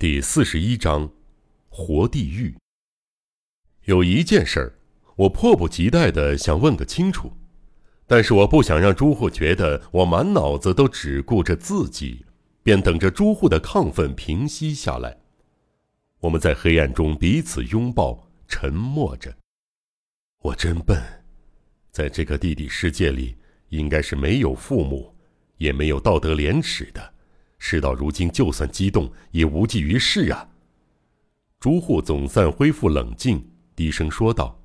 第四十一章，活地狱。有一件事儿，我迫不及待的想问个清楚，但是我不想让朱户觉得我满脑子都只顾着自己，便等着朱户的亢奋平息下来。我们在黑暗中彼此拥抱，沉默着。我真笨，在这个地底世界里，应该是没有父母，也没有道德廉耻的。事到如今，就算激动也无济于事啊！朱户总算恢复冷静，低声说道：“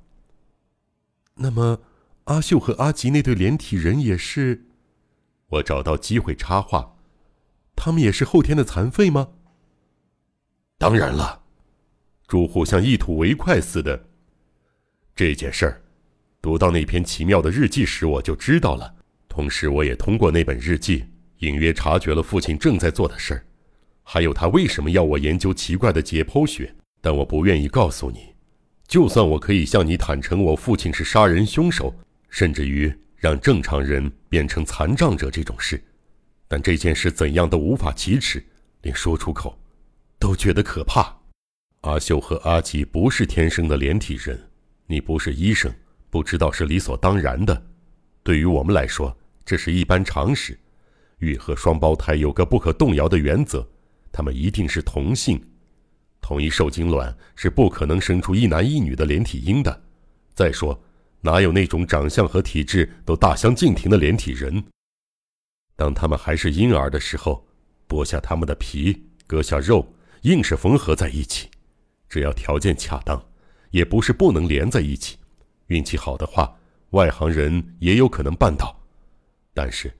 那么，阿秀和阿吉那对连体人也是？”我找到机会插话：“他们也是后天的残废吗？”“当然了。”朱户像一吐为快似的。这件事儿，读到那篇奇妙的日记时，我就知道了。同时，我也通过那本日记。隐约察觉了父亲正在做的事儿，还有他为什么要我研究奇怪的解剖学，但我不愿意告诉你。就算我可以向你坦诚我父亲是杀人凶手，甚至于让正常人变成残障者这种事，但这件事怎样都无法启齿，连说出口都觉得可怕。阿秀和阿吉不是天生的连体人，你不是医生，不知道是理所当然的。对于我们来说，这是一般常识。玉和双胞胎有个不可动摇的原则，他们一定是同性。同一受精卵是不可能生出一男一女的连体婴的。再说，哪有那种长相和体质都大相径庭的连体人？当他们还是婴儿的时候，剥下他们的皮，割下肉，硬是缝合在一起。只要条件恰当，也不是不能连在一起。运气好的话，外行人也有可能办到。但是。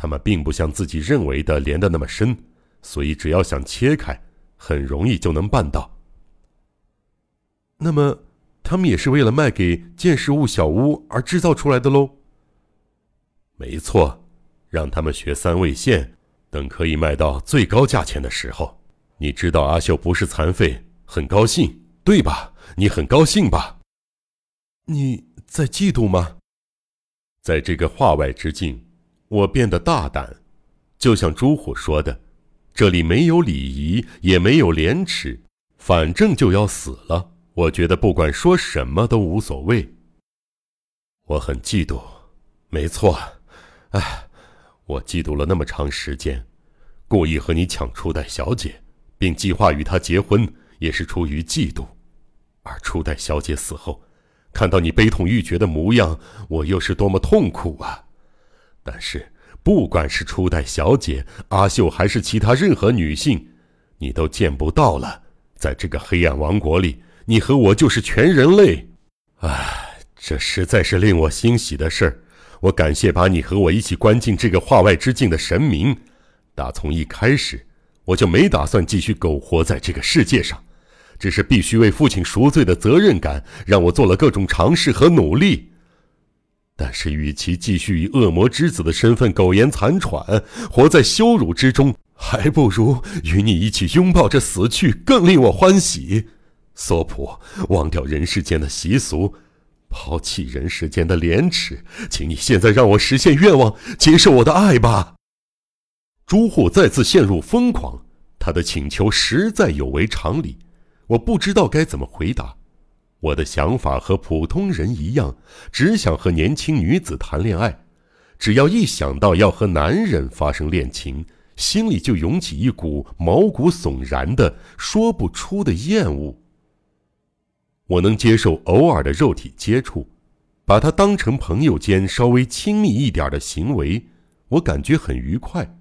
他们并不像自己认为的连得那么深，所以只要想切开，很容易就能办到。那么，他们也是为了卖给见识物小屋而制造出来的喽？没错，让他们学三味线，等可以卖到最高价钱的时候，你知道阿秀不是残废，很高兴，对吧？你很高兴吧？你在嫉妒吗？在这个话外之境。我变得大胆，就像朱虎说的：“这里没有礼仪，也没有廉耻，反正就要死了。”我觉得不管说什么都无所谓。我很嫉妒，没错，哎，我嫉妒了那么长时间，故意和你抢初代小姐，并计划与她结婚，也是出于嫉妒。而初代小姐死后，看到你悲痛欲绝的模样，我又是多么痛苦啊！但是，不管是初代小姐阿秀，还是其他任何女性，你都见不到了。在这个黑暗王国里，你和我就是全人类。唉，这实在是令我欣喜的事儿。我感谢把你和我一起关进这个化外之境的神明。打从一开始，我就没打算继续苟活在这个世界上，只是必须为父亲赎罪的责任感，让我做了各种尝试和努力。但是，与其继续以恶魔之子的身份苟延残喘，活在羞辱之中，还不如与你一起拥抱着死去，更令我欢喜。索普，忘掉人世间的习俗，抛弃人世间的廉耻，请你现在让我实现愿望，接受我的爱吧。朱户再次陷入疯狂，他的请求实在有违常理，我不知道该怎么回答。我的想法和普通人一样，只想和年轻女子谈恋爱。只要一想到要和男人发生恋情，心里就涌起一股毛骨悚然的、说不出的厌恶。我能接受偶尔的肉体接触，把它当成朋友间稍微亲密一点的行为，我感觉很愉快。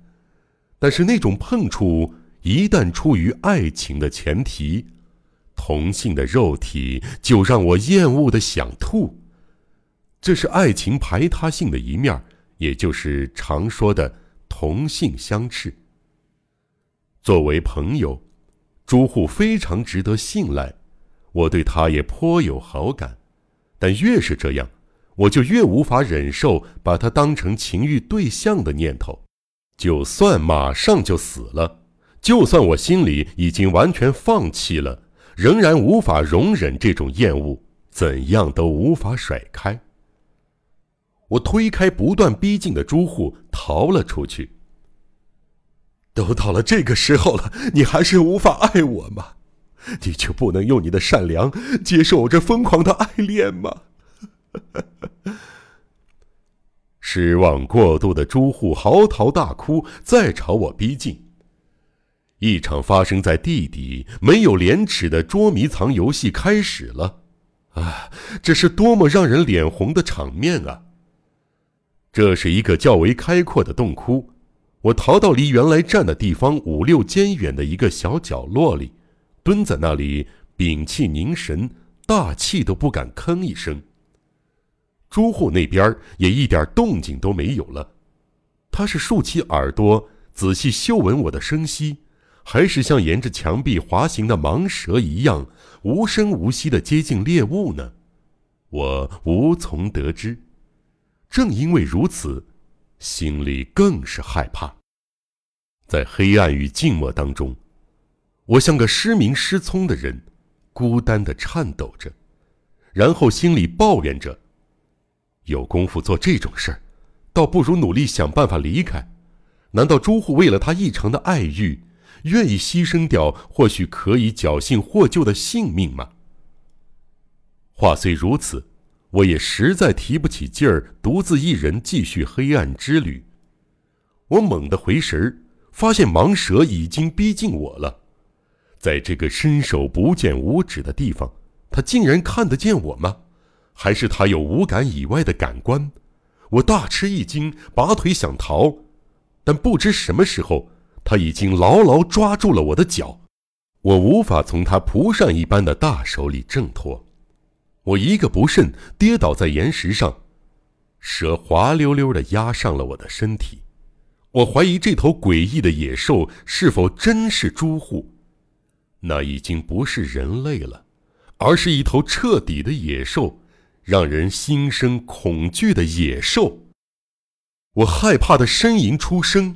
但是那种碰触一旦出于爱情的前提，同性的肉体就让我厌恶的想吐，这是爱情排他性的一面，也就是常说的同性相斥。作为朋友，朱户非常值得信赖，我对他也颇有好感，但越是这样，我就越无法忍受把他当成情欲对象的念头。就算马上就死了，就算我心里已经完全放弃了。仍然无法容忍这种厌恶，怎样都无法甩开。我推开不断逼近的朱户，逃了出去。都到了这个时候了，你还是无法爱我吗？你就不能用你的善良接受我这疯狂的爱恋吗？失望过度的朱户嚎啕大哭，再朝我逼近。一场发生在地底、没有廉耻的捉迷藏游戏开始了。啊，这是多么让人脸红的场面啊！这是一个较为开阔的洞窟，我逃到离原来站的地方五六间远的一个小角落里，蹲在那里屏气凝神，大气都不敢吭一声。朱户那边也一点动静都没有了，他是竖起耳朵仔细嗅闻我的声息，还是像沿着墙壁滑行的蟒蛇一样无声无息地接近猎物呢？我无从得知。正因为如此，心里更是害怕。在黑暗与静默当中，我像个失明失聪的人，孤单地颤抖着，然后心里抱怨着。有功夫做这种事儿，倒不如努力想办法离开。难道朱户为了他异常的爱欲，愿意牺牲掉或许可以侥幸获救的性命吗？话虽如此，我也实在提不起劲儿，独自一人继续黑暗之旅。我猛地回神儿，发现盲蛇已经逼近我了。在这个伸手不见五指的地方，它竟然看得见我吗？还是它有五感以外的感官，我大吃一惊，拔腿想逃，但不知什么时候，他已经牢牢抓住了我的脚，我无法从他蒲扇一般的大手里挣脱，我一个不慎跌倒在岩石上，蛇滑溜溜地压上了我的身体，我怀疑这头诡异的野兽是否真是朱户，那已经不是人类了，而是一头彻底的野兽。让人心生恐惧的野兽，我害怕的呻吟出声。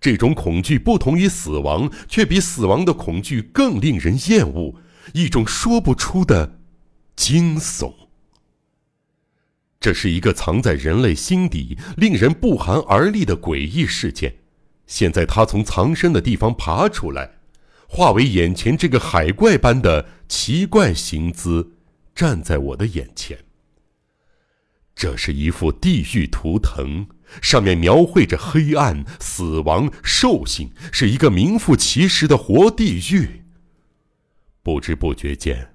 这种恐惧不同于死亡，却比死亡的恐惧更令人厌恶，一种说不出的惊悚。这是一个藏在人类心底、令人不寒而栗的诡异事件。现在，他从藏身的地方爬出来，化为眼前这个海怪般的奇怪形姿，站在我的眼前。这是一幅地狱图腾，上面描绘着黑暗、死亡、兽性，是一个名副其实的活地狱。不知不觉间，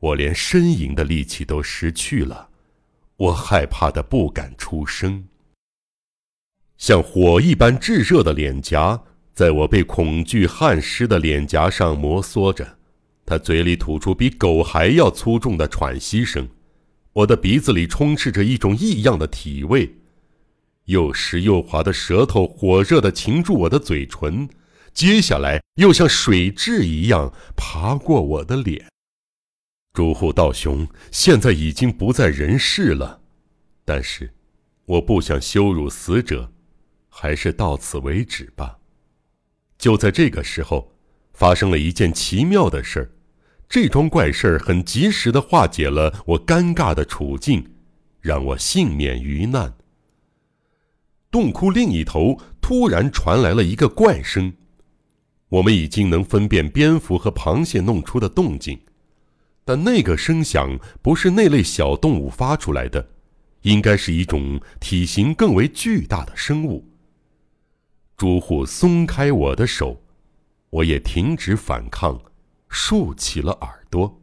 我连呻吟的力气都失去了，我害怕的不敢出声。像火一般炙热的脸颊，在我被恐惧汗湿的脸颊上摩挲着，他嘴里吐出比狗还要粗重的喘息声。我的鼻子里充斥着一种异样的体味，又湿又滑的舌头火热地擒住我的嘴唇，接下来又像水蛭一样爬过我的脸。朱户道雄现在已经不在人世了，但是，我不想羞辱死者，还是到此为止吧。就在这个时候，发生了一件奇妙的事儿。这桩怪事儿很及时的化解了我尴尬的处境，让我幸免于难。洞窟另一头突然传来了一个怪声，我们已经能分辨蝙蝠和螃蟹弄出的动静，但那个声响不是那类小动物发出来的，应该是一种体型更为巨大的生物。朱户松开我的手，我也停止反抗。竖起了耳朵。